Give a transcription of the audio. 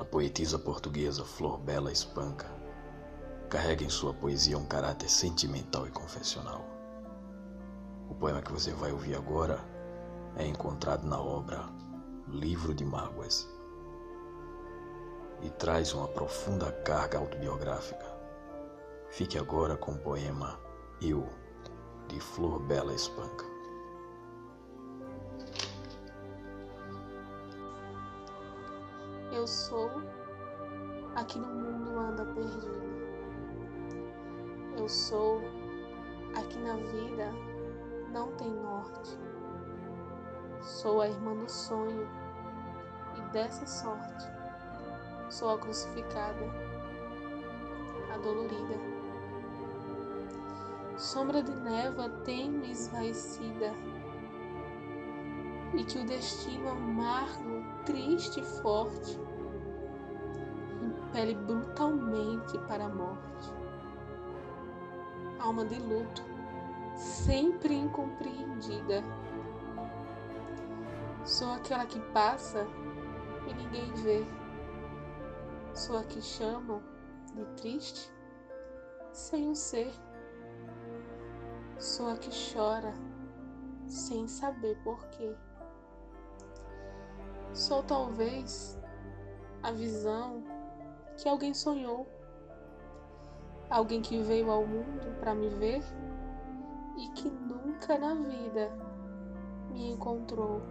A poetisa portuguesa Flor Bela Espanca carrega em sua poesia um caráter sentimental e confessional. O poema que você vai ouvir agora é encontrado na obra Livro de Mágoas e traz uma profunda carga autobiográfica. Fique agora com o poema Eu, de Flor Bela Espanca. Eu sou a que no mundo anda perdida. Eu sou a que na vida não tem norte. Sou a irmã do sonho e dessa sorte sou a crucificada, a dolorida. Sombra de névoa tem-me esvaecida e que o destino amargo, triste e forte impele brutalmente para a morte. Alma de luto, sempre incompreendida. Sou aquela que passa e ninguém vê. Sou a que chamam de triste sem o ser. Sou a que chora sem saber porquê. Sou talvez a visão que alguém sonhou. Alguém que veio ao mundo para me ver e que nunca na vida me encontrou.